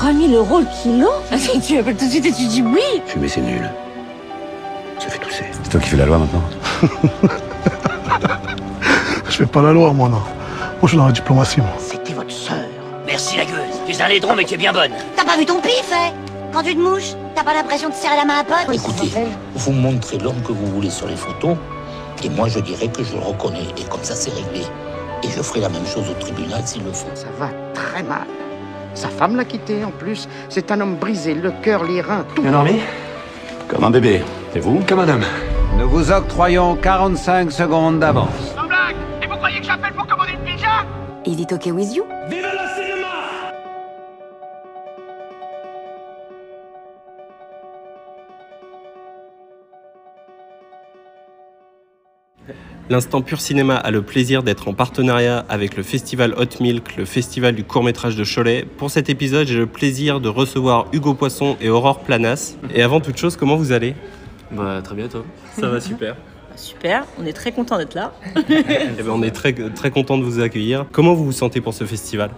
3000 euros le kilo Ah, Tu appelles tout de suite et tu dis oui Fumer, c'est nul. Ça fait tousser. C'est toi qui fais la loi maintenant Je fais pas la loi, moi, non. Moi, je suis dans la diplomatie, moi. C'était votre sœur. Merci la gueule. Tu es un laidron mais tu es bien bonne. T'as pas vu ton pif, hein? Quand tu te mouches, t'as pas l'impression de serrer la main à pote? Écoutez, vous montrez l'homme que vous voulez sur les photos, et moi je dirais que je le reconnais, et comme ça c'est réglé. Et je ferai la même chose au tribunal s'il le faut. Ça va très mal. Sa femme l'a quitté en plus. C'est un homme brisé, le cœur, les reins, tout. Bien dormi Comme un bébé. Et vous Comme un homme. Nous vous octroyons 45 secondes d'avance. Sans blague Et vous croyez que j'appelle pour commander une pizza? Is it okay with you L'instant Pur Cinéma a le plaisir d'être en partenariat avec le festival Hot Milk, le festival du court-métrage de Cholet. Pour cet épisode, j'ai le plaisir de recevoir Hugo Poisson et Aurore Planas. Et avant toute chose, comment vous allez? Bah très bien toi? Ça va super. Super, on est très content d'être là. Eh ben, on est très, très content de vous accueillir. Comment vous vous sentez pour ce festival?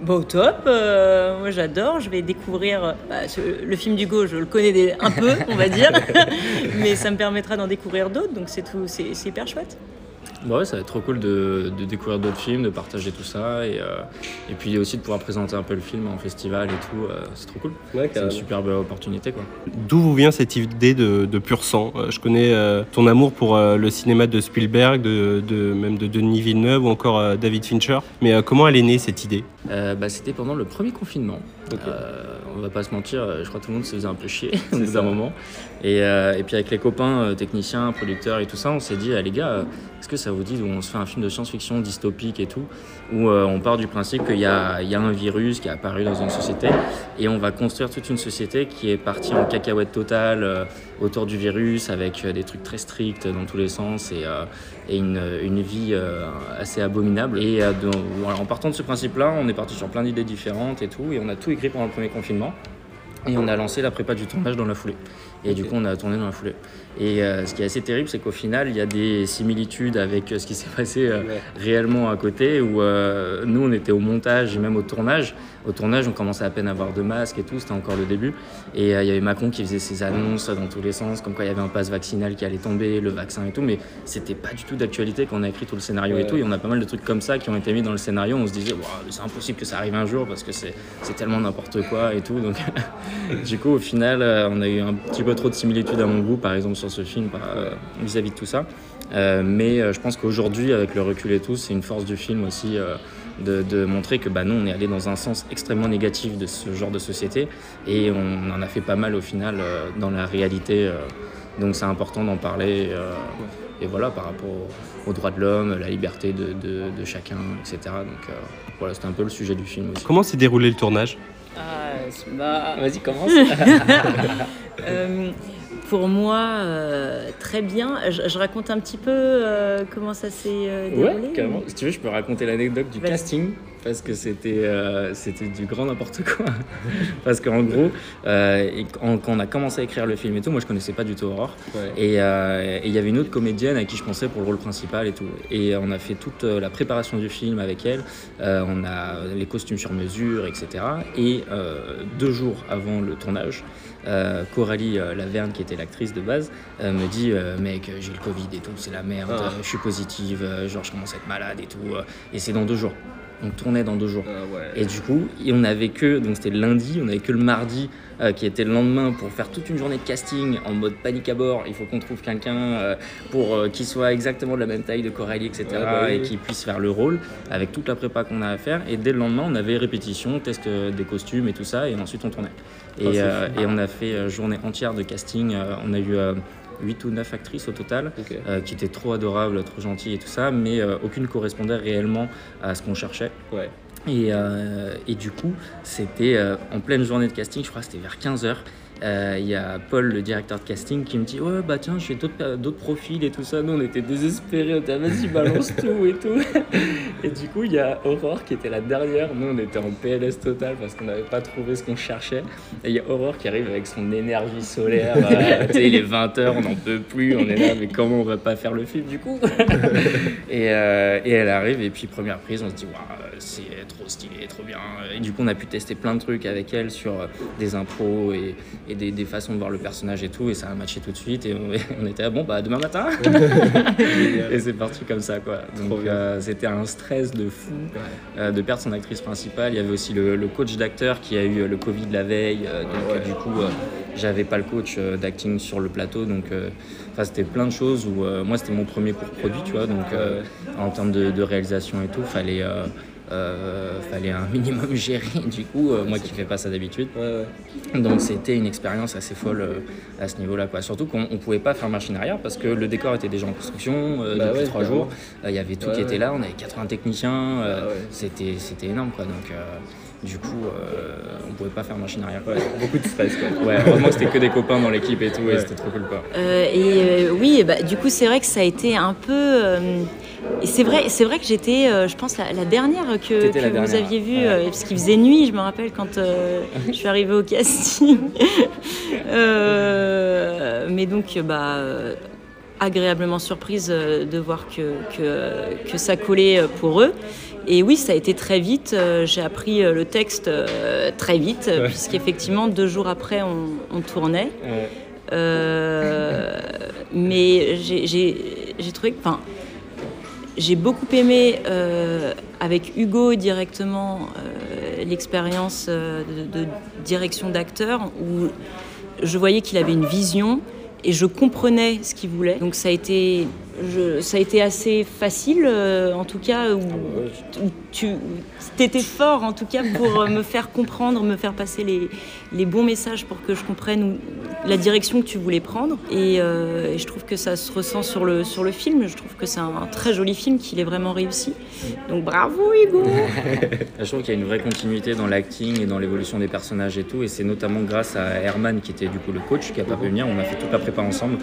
Bon, au top, euh, moi j'adore, je vais découvrir euh, bah, ce- le film d'Hugo, je le connais des- un peu, on va dire, mais ça me permettra d'en découvrir d'autres, donc c'est tout, c'est c'est hyper chouette. Bah ouais, ça va être trop cool de, de découvrir d'autres films, de partager tout ça et, euh, et puis aussi de pouvoir présenter un peu le film en festival et tout. euh, c'est trop cool. c'est une carrément. super belle opportunité quoi. D'où vous vient cette idée de, de pur sang? Euh, Je connais euh, ton amour pour euh, le cinéma de Spielberg, de, de- même de Denis Villeneuve ou encore euh, David Fincher. Mais euh, comment elle est née cette idée? Euh, bah, c'était pendant le premier confinement. Euh, on va pas se mentir, je crois que tout le monde se faisait un peu chier au bout d'un moment. Et, euh, et puis avec les copains techniciens, producteurs et tout ça, on s'est dit, ah, les gars, euh, est-ce que ça vous dit on se fait un film de science-fiction dystopique et tout, où euh, on part du principe qu'il y a, un virus qui est apparu dans une société et on va construire toute une société qui est partie en cacahuète totale euh, autour du virus avec euh, des trucs très stricts dans tous les sens et, une, vie assez abominable. Et en partant de ce principe-là, on est parti sur plein d'idées différentes et tout, et on a tout écrit pendant le premier confinement. Et on a lancé la prépa du tournage dans la foulée. Et du coup, on a tourné dans la foulée. Et euh, ce qui est assez terrible, c'est qu'au final, il y a des similitudes avec euh, ce qui s'est passé euh, réellement à côté, où euh, nous, on était au montage et même au tournage. Au tournage, on commençait à peine à avoir de masques et tout, c'était encore le début. Et euh, il y avait Macron qui faisait ses annonces dans tous les sens, comme quoi il y avait un pass vaccinal qui allait tomber, le vaccin et tout, mais c'était pas du tout d'actualité quand on a écrit tout le scénario et tout. Et on a pas mal de trucs comme ça qui ont été mis dans le scénario. On se disait, mais c'est impossible que ça arrive un jour parce que c'est tellement n'importe quoi et tout. Donc, du coup, au final, euh, on a eu un petit peu trop de similitudes à mon goût, par exemple, sur ce film euh, vis-à-vis de tout ça. Euh, mais je pense qu'aujourd'hui, avec le recul et tout, c'est une force du film aussi euh, de, de montrer que bah, nous, on est allé dans un sens extrêmement négatif de ce genre de société et on en a fait pas mal au final euh, dans la réalité. euh, donc c'est important d'en parler. euh, et voilà, par rapport aux, aux droits de l'homme, la liberté de, de- de chacun, etc. Donc euh, voilà, c'était un peu le sujet du film aussi. Comment s'est déroulé le tournage? Ah, c'est- bah, Vas-y, commence. Pour moi, euh, très bien. Je, je raconte un petit peu euh, comment ça s'est euh, déroulé. Ouais, carrément. Si tu veux, je peux raconter l'anecdote du Vas-y. casting parce que c'était euh, c'était du grand n'importe quoi. parce qu'en gros, euh, et quand, on a commencé à écrire le film et tout, moi je connaissais pas du tout Aurore. Et euh, et il y avait une autre comédienne à qui je pensais pour le rôle principal et tout. Et on a fait toute la préparation du film avec elle. On a les costumes sur mesure, etc. Et deux jours avant le tournage, euh, Coralie euh, Laverne, qui était l'actrice de base, euh, me dit Mec, j'ai le Covid et tout, c'est la merde, Ah. je suis positive, genre je commence à être malade et tout. et c'est dans deux jours. On tournait dans deux jours. Et du coup, et on avait que, donc c'était le lundi, on avait que le mardi euh, qui était le lendemain pour faire toute une journée de casting en mode panique à bord. Il faut qu'on trouve quelqu'un euh, pour euh, qui soit exactement de la même taille de Coralie, etc. Ouais, bah oui, et oui. qui puisse faire le rôle avec toute la prépa qu'on a à faire. Et dès le lendemain, on avait répétition, test des costumes et tout ça, et ensuite on tournait. Ah, Et, fou. et on a fait journée entière de casting. On a eu 8 ou 9 actrices au total, euh, qui étaient trop adorables, trop gentilles et tout ça, mais euh, aucune correspondait réellement à ce qu'on cherchait. Et, euh, et du coup, c'était en pleine journée de casting, je crois que c'était vers 15h. Il y a Paul, le directeur de casting, qui me dit Ouais, bah tiens, j'ai d'autres euh, d'autres profils et tout ça. Nous, on était désespérés, on était Ah, vas-y, balance tout et tout. Et du coup, il y a Aurore qui était la dernière. Nous, on était en PLS total parce qu'on n'avait pas trouvé ce qu'on cherchait. Et il y a Aurore qui arrive avec son énergie solaire. euh, tu sais, il est 20h, on n'en peut plus. On est là, mais comment on va pas faire le film du coup? Et, euh, et elle arrive, et puis première prise, on se dit Waouh, c'est trop stylé, trop bien. Et du coup, on a pu tester plein de trucs avec elle sur euh, des impros et, et des, des façons de voir le personnage et tout. Et ça a matché tout de suite. Et on, on était ah, bon, bah demain matin. et c'est parti comme ça, quoi. Donc euh, c'était un stress de fou euh, de perdre son actrice principale. Il y avait aussi le, le coach d'acteur qui a eu euh, le Covid la veille. euh, donc du coup, j'avais pas le coach d'acting sur le plateau. Donc enfin, c'était plein de choses où moi c'était mon premier cours produit, tu vois. Donc en termes de, de réalisation et tout, fallait. Euh, fallait un minimum gérer du coup euh, moi qui fais pas ça d'habitude. Donc c'était une expérience assez folle euh, à ce niveau là quoi. Surtout qu'on on pouvait pas faire machine arrière parce que le décor était déjà en construction euh, Bah depuis trois jours. Euh, il y avait tout Ouais, qui était là on avait 80 techniciens euh, Ah ouais. c'était c'était énorme quoi. Donc euh, du coup euh, on pouvait pas faire machine arrière. Beaucoup de stress quoi. ouais heureusement c'était que des copains dans l'équipe et tout et c'était trop cool quoi. Euh, et euh, oui, bah, du coup, c'est vrai que ça a été un peu. Et c'est vrai, c'est vrai que j'étais, euh, je pense, la, la dernière que, T'étais que la vous dernière, aviez vue, ouais. euh, parce qu'il faisait nuit, je me rappelle, quand euh, je suis arrivée au casting. Euh, mais donc, bah, agréablement surprise de voir que, que, que ça collait pour eux. Et oui, ça a été très vite. J'ai appris le texte très vite, Ouais. puisqu'effectivement, deux jours après, on, on tournait. Ouais. Mais j'ai trouvé que. J'ai beaucoup aimé euh, avec Hugo directement euh, l'expérience euh, de, de direction d'acteur où je voyais qu'il avait une vision et je comprenais ce qu'il voulait. Donc ça a été, je- ça a été assez facile, euh, en tout cas, où, où tu étais fort, en tout cas, pour euh, me faire comprendre, me faire passer les, bons messages pour que je comprenne la direction que tu voulais prendre. Et, euh, et je trouve que ça se ressent sur le, sur le film. Je trouve que c'est un, très joli film, qu'il est vraiment réussi. Donc bravo Hugo Je trouve qu'il y a une vraie continuité dans l'acting et dans l'évolution des personnages et tout. Et c'est notamment grâce à Herman, qui était du coup le coach, qui a pas pu venir. On a fait toute la prépa ensemble.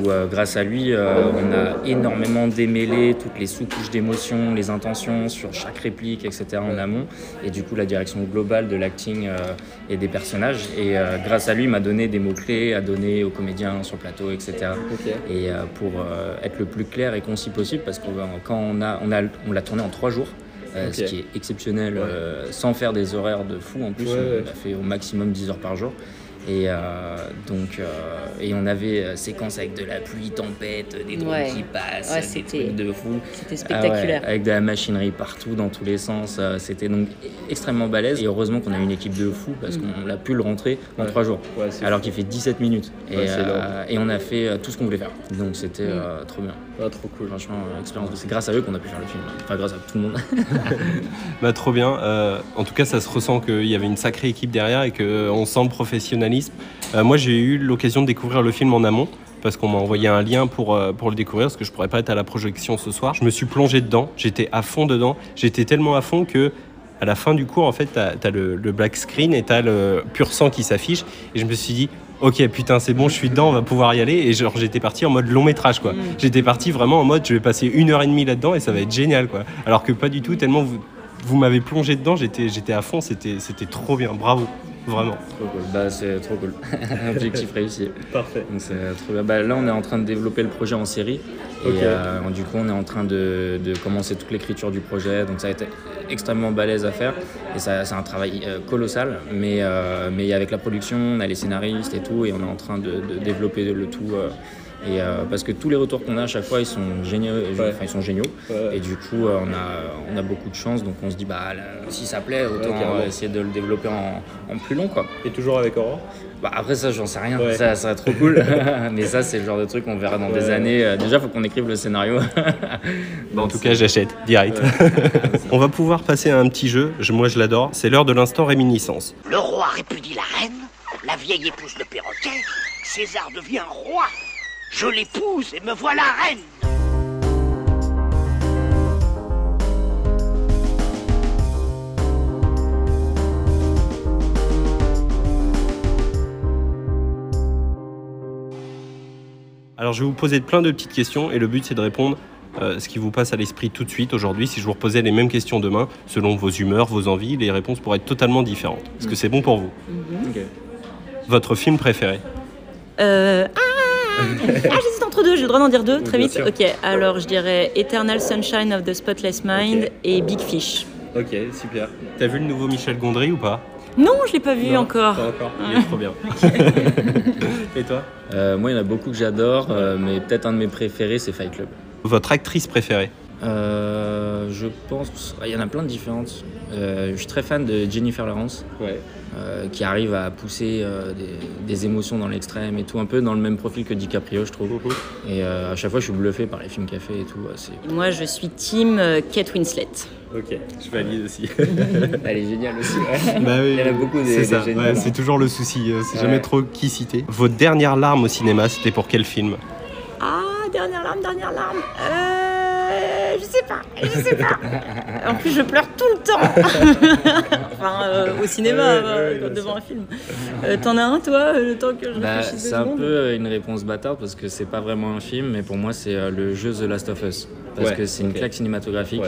Où euh, grâce à lui, on a énormément démêlé toutes les sous-couches d'émotions, les intentions sur chaque réplique, etc. en amont. Et du coup, la direction globale de l'acting euh, et des personnages. Et euh, grâce à lui, il m'a donné des mots-clés à donner aux comédiens sur le plateau, etc. Et euh, pour être le plus clair et concis possible, parce que quand on a, on a, on l'a tourné en trois jours. ce qui est exceptionnel, sans faire des horaires de fou en plus. Ouais, on ouais. a fait au maximum 10 heures par jour. Et euh, donc, euh, et on avait euh, séquence avec de la pluie, tempête, des drones Ouais. qui passent, Ouais, des c'était- trucs de fou. c'était Ah ouais, spectaculaire. avec de la machinerie partout, dans tous les sens. C'était donc extrêmement balèze. Et heureusement qu'on a une équipe de fous parce Mm. qu'on a pu le rentrer en trois jours. Alors qu'il fait 17 minutes. Et, Ouais, c'est euh, et on a fait tout ce qu'on voulait faire. Donc c'était Mm. euh, trop bien. Ah, trop cool. Franchement, euh. C'est grâce à eux qu'on a pu faire le film. Enfin, grâce à tout le monde. Bah trop bien. Euh, en tout cas, ça se ressent qu'il y avait une sacrée équipe derrière et qu'on sent le professionnalisme. Euh, moi, j'ai eu l'occasion de découvrir le film en amont parce qu'on m'a envoyé un lien pour, euh, le découvrir parce que je pourrais pas être à la projection ce soir. Je me suis plongé dedans, j'étais à fond dedans. J'étais tellement à fond que à la fin du cours, en fait, t'as as le, le black screen et t'as le pur sang qui s'affiche. Et je me suis dit, ok, putain, c'est bon, je suis dedans, on va pouvoir y aller. Et genre, j'étais parti en mode long métrage, quoi. J'étais parti vraiment en mode, je vais passer une heure et demie là-dedans et ça va être génial, quoi. Alors que pas du tout, tellement vous, vous m'avez plongé dedans, j'étais j'étais à fond, c'était c'était trop bien, bravo, vraiment. Trop cool. Bah, c'est trop cool. Objectif réussi. Parfait. Donc c'est trop bien. Bah, là, on est en train de développer le projet en série. Et euh, du coup, on est en train de, de commencer toute l'écriture du projet. Donc ça a été extrêmement balèze à faire. Et ça, c'est un travail euh, colossal. Mais, euh, mais avec la production, on a les scénaristes et tout. Et on est en train de, de développer le tout. euh, et euh, parce que tous les retours qu'on a à chaque fois, ils sont géniaux. Ouais. Enfin, ils sont géniaux. Ouais. Et du coup, euh, on a, on a beaucoup de chance. Donc on se dit, bah, là, si ça plaît, autant Ouais, euh, essayer de le développer en, en plus long, quoi. Et toujours avec Aurore Bah après ça j'en sais rien, Ouais. ça serait trop cool. Mais ça c'est le genre de truc qu'on verra dans des années. Déjà faut qu'on écrive le scénario. Bah, en tout cas, j'achète, direct. On va pouvoir passer à un petit jeu, je- moi je l'adore, c'est l'heure de l'instant réminiscence. Le roi répudie la reine, la vieille épouse le perroquet, César devient roi. Je l'épouse et me voilà reine. Alors je vais vous poser plein de petites questions et le but c'est de répondre euh, ce qui vous passe à l'esprit tout de suite aujourd'hui. Si je vous reposais les mêmes questions demain, selon vos humeurs, vos envies, les réponses pourraient être totalement différentes. Est-ce que c'est bon pour vous Ok. Votre film préféré? Euh, ah, ah, j'hésite entre deux, j'ai le droit d'en dire deux, très bien vite. sûr. Ok, alors je dirais Eternal Sunshine of the Spotless Mind et Big Fish. Ok, super. T'as vu le nouveau Michel Gondry ou pas? Non, je l'ai pas vu Non, encore. Pas encore. Il est trop bien. Et toi? Euh, moi, il y en a beaucoup que j'adore, euh, mais peut-être un de mes préférés, c'est Fight Club. Votre actrice préférée? Euh, je pense. Il y en a plein de différentes. Euh, je suis très fan de Jennifer Lawrence. Ouais. Euh, qui arrive à pousser euh, des, des émotions dans l'extrême et tout, un peu dans le même profil que DiCaprio, je trouve. Et euh, à chaque fois, je suis bluffé par les films qu'elle fait et tout. Moi, je suis team Kate Winslet. Ok, je valide aussi. Elle est géniale aussi. ouais. Bah oui, Il y en a beaucoup des, c'est des ça, géniales. ouais, c'est toujours le souci, euh, c'est Ouais. jamais trop qui citer. Votre dernière larme au cinéma, c'était pour quel film? Ah, dernière larme, dernière larme. Je sais pas, je sais pas. En plus, je pleure tout le temps. enfin, euh, au cinéma, Ouais, ouais, bien devant un film. Euh, T'en as un, toi, euh, le temps que je Bah, c'est un secondes peu une réponse bâtarde parce que c'est pas vraiment un film, mais pour moi c'est le jeu The Last of Us. Parce Ouais, que c'est une claque cinématographique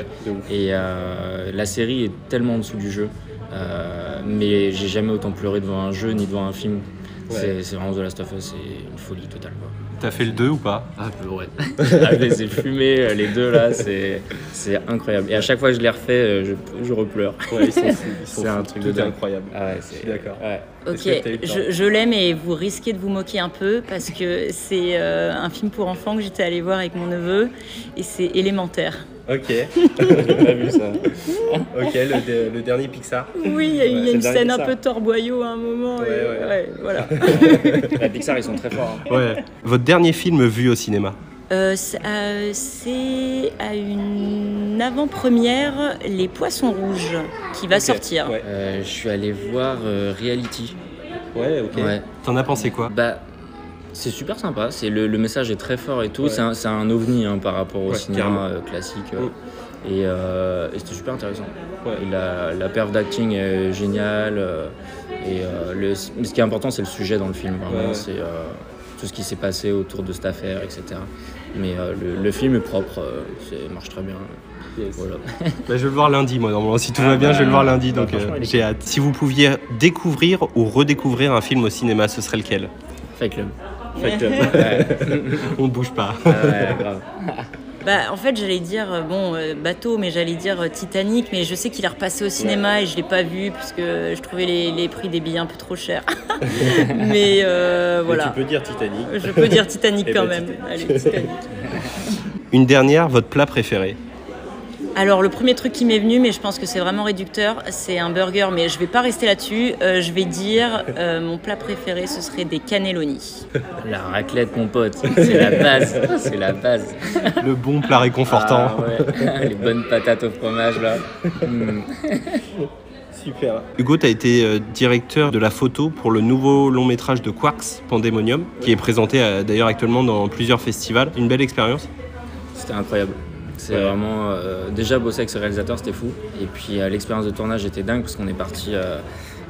et euh, la série est tellement en dessous du jeu. Euh, mais j'ai jamais autant pleuré devant un jeu ni devant un film. Ouais. C'est- vraiment The Last of Us, c'est une folie totale. T'as fait le 2 ou pas Ah, peu, ouais. ah, les fumés, euh, les deux là, c'est c'est incroyable. Et à chaque fois que je les refais, euh, je, je repleure. Ouais, ils sont fous, ils sont c'est un truc Tout de incroyable. Ah ouais, Je suis d'accord. Ouais. Ok, je, je l'aime et vous risquez de vous moquer un peu parce que c'est euh, un film pour enfants que j'étais allée voir avec mon neveu et c'est élémentaire. Ok. J'ai pas vu ça. ok, le, de- le dernier Pixar. Oui, il y a, il y a Ouais, c'est une le dernier scène un Pixar. peu torboyau à un moment. Ouais, et- ouais. ouais, voilà. La Pixar, ils sont très forts. hein. Ouais. Votre dernier film vu au cinéma Euh, c'est euh, c'est à une avant-première Les Poissons Rouges qui va Ok, sortir. Ouais, Euh, je suis allé voir euh, Reality. ouais ok. Ouais. T'en as pensé quoi? Bah, c'est super sympa. C'est le, le message est très fort et tout. Ouais. C'est un, un ovni hein, par rapport au Ouais, cinéma euh, classique. euh. Mm. Et, euh, et c'était super intéressant. Ouais. Et la, la perf d'acting est géniale. et le, ce qui est important, c'est le sujet dans le film. Vraiment, c'est tout ce qui s'est passé autour de cette affaire, etc. Mais le, le film est propre. c'est marche très bien. Yes. Voilà. Bah, je vais le voir lundi, moi, normalement. Si tout Ah va bien, bah, je vais le voir lundi, bah, donc est j'ai hâte. Si vous pouviez découvrir ou redécouvrir un film au cinéma, ce serait lequel? Fight Club. Fight Club. Ouais. On bouge pas. Ah ouais, grave. Bah, en fait, j'allais dire, euh, bon, euh, bateau, mais j'allais dire euh, Titanic, mais je sais qu'il est repassé au cinéma et je l'ai pas vu parce que je trouvais les, les prix des billets un peu trop chers. mais euh, voilà. Mais tu peux dire Titanic. Je peux dire Titanic Eh quand ben, même. Titanic. Allez, Titanic. Une dernière, votre plat préféré? Alors, le premier truc qui m'est venu, mais je pense que c'est vraiment réducteur, c'est un burger, mais je vais pas rester là-dessus. Euh, je vais dire, euh, mon plat préféré, ce serait des cannelloni. La raclette, mon pote. C'est la base. C'est la base. Le bon plat réconfortant. Ah ouais. Les bonnes patates au fromage là. Mm. Super. Hugo, tu as été euh, directeur de la photo pour le nouveau long métrage de Quarks, Pandemonium, qui est présenté d'ailleurs actuellement dans plusieurs festivals. Une belle expérience? C'était incroyable. C'est Ouais. vraiment. euh, déjà bosser avec ce réalisateur, c'était fou. Et puis euh, l'expérience de tournage était dingue parce qu'on est parti.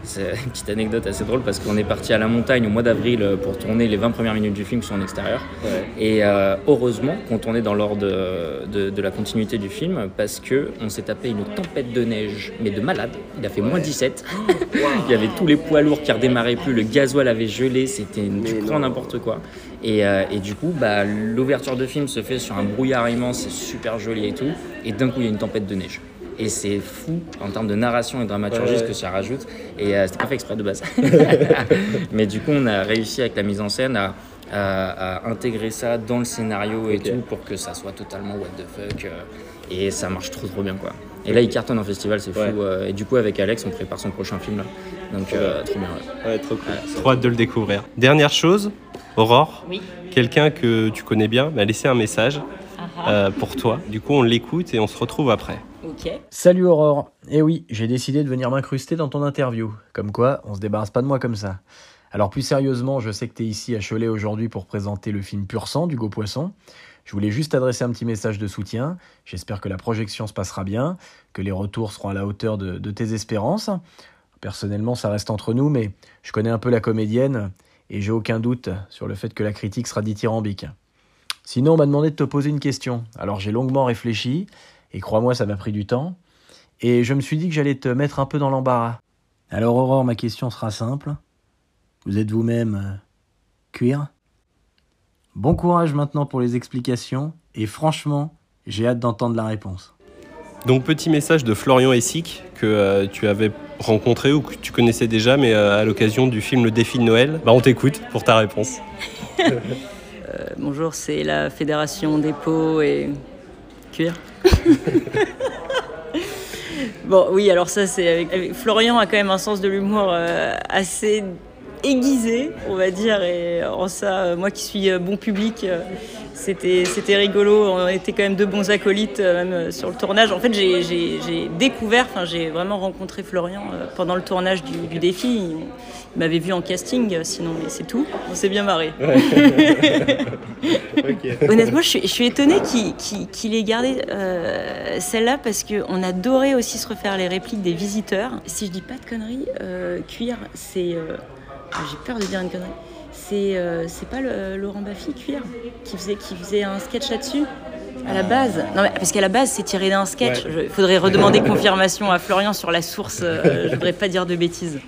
C'est une petite anecdote assez drôle parce qu'on est parti à la montagne au mois d'avril euh, pour tourner les 20 premières minutes du film qui sont en extérieur. Et euh, heureusement qu'on tournait dans l'ordre de, de- de la continuité du film parce que on s'est tapé une tempête de neige, mais de malade. Il a fait moins 17. Il y avait tous les poids lourds qui redémarraient plus, le gasoil avait gelé, c'était du grand n'importe quoi. Et, euh, et du coup, bah, l'ouverture de film se fait sur un brouillard immense, c'est super joli et tout. Et d'un coup, il y a une tempête de neige. Et c'est fou en termes de narration et de dramaturgie Ouais, ce ouais. que ça rajoute. Et euh, c'était pas fait exprès de base. Mais du coup, on a réussi avec la mise en scène à, à- à intégrer ça dans le scénario et tout pour que ça soit totalement what the fuck. euh, et ça marche trop trop bien quoi. Et là, il cartonne en festival, c'est fou. Ouais. euh, et du coup, avec Alex, on prépare son prochain film là. Donc, euh, trop bien. ouais. Ouais, trop cool. Ouais, c'est- Trop hâte de le découvrir. Dernière chose, Aurore, Oui. quelqu'un que tu connais bien m'a laissé un message Ah euh, pour toi. Du coup, on l'écoute et on se retrouve après. Salut Aurore. Eh oui, j'ai décidé de venir m'incruster dans ton interview. Comme quoi, on se débarrasse pas de moi comme ça. Alors plus sérieusement, je sais que tu es ici à Cholet aujourd'hui pour présenter le film Pur sang d'Hugo Poisson. Je voulais juste adresser un petit message de soutien. J'espère que la projection se passera bien, que les retours seront à la hauteur de, de tes espérances. Personnellement, ça reste entre nous, mais je connais un peu la comédienne et j'ai aucun doute sur le fait que la critique sera dithyrambique. Sinon, on m'a demandé de te poser une question. Alors j'ai longuement réfléchi, et crois-moi, ça m'a pris du temps. Et je me suis dit que j'allais te mettre un peu dans l'embarras. Alors Aurore, ma question sera simple. Vous êtes vous-même euh, cuir? Bon courage maintenant pour les explications, et franchement, j'ai hâte d'entendre la réponse. Donc petit message de Florian Essic que euh, tu avais rencontré ou que tu connaissais déjà, mais euh, à l'occasion du film Le Défi de Noël. Bah on t'écoute pour ta réponse. Euh, bonjour, c'est la Fédération des pots et cuir. bon, oui, alors ça, c'est avec, Florian a quand même un sens de l'humour euh, assez aiguisé, on va dire, et en ça, euh, moi qui suis euh, bon public, c'était c'était rigolo. On était quand même deux bons acolytes, euh, même euh, sur le tournage. En fait, j'ai- découvert, enfin, j'ai vraiment rencontré Florian euh, pendant le tournage du, du défi. Il, il m'avait vu en casting, sinon, mais c'est tout. On s'est bien marré. Honnêtement, je suis, je suis étonnée qu'il ait gardé euh, celle-là parce qu'on adorait aussi se refaire les répliques des visiteurs. Si je dis pas de conneries, euh, cuir, c'est. euh, J'ai peur de dire une connerie. C'est euh, c'est pas le- Laurent Baffy, cuir, qui faisait, qui faisait un sketch là-dessus à la base. Non, mais parce qu'à la base, c'est tiré d'un sketch. Ouais. Il faudrait redemander confirmation à Florian sur la source. euh, je voudrais pas dire de bêtises.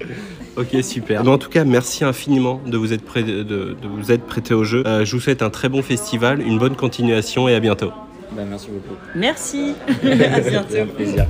Ok, super. En tout cas, merci infiniment de vous être, prêt- de, de vous être prêté au jeu. Euh, je vous souhaite un très bon festival, une bonne continuation et à bientôt. Bah, merci beaucoup. Merci. à bientôt. un plaisir.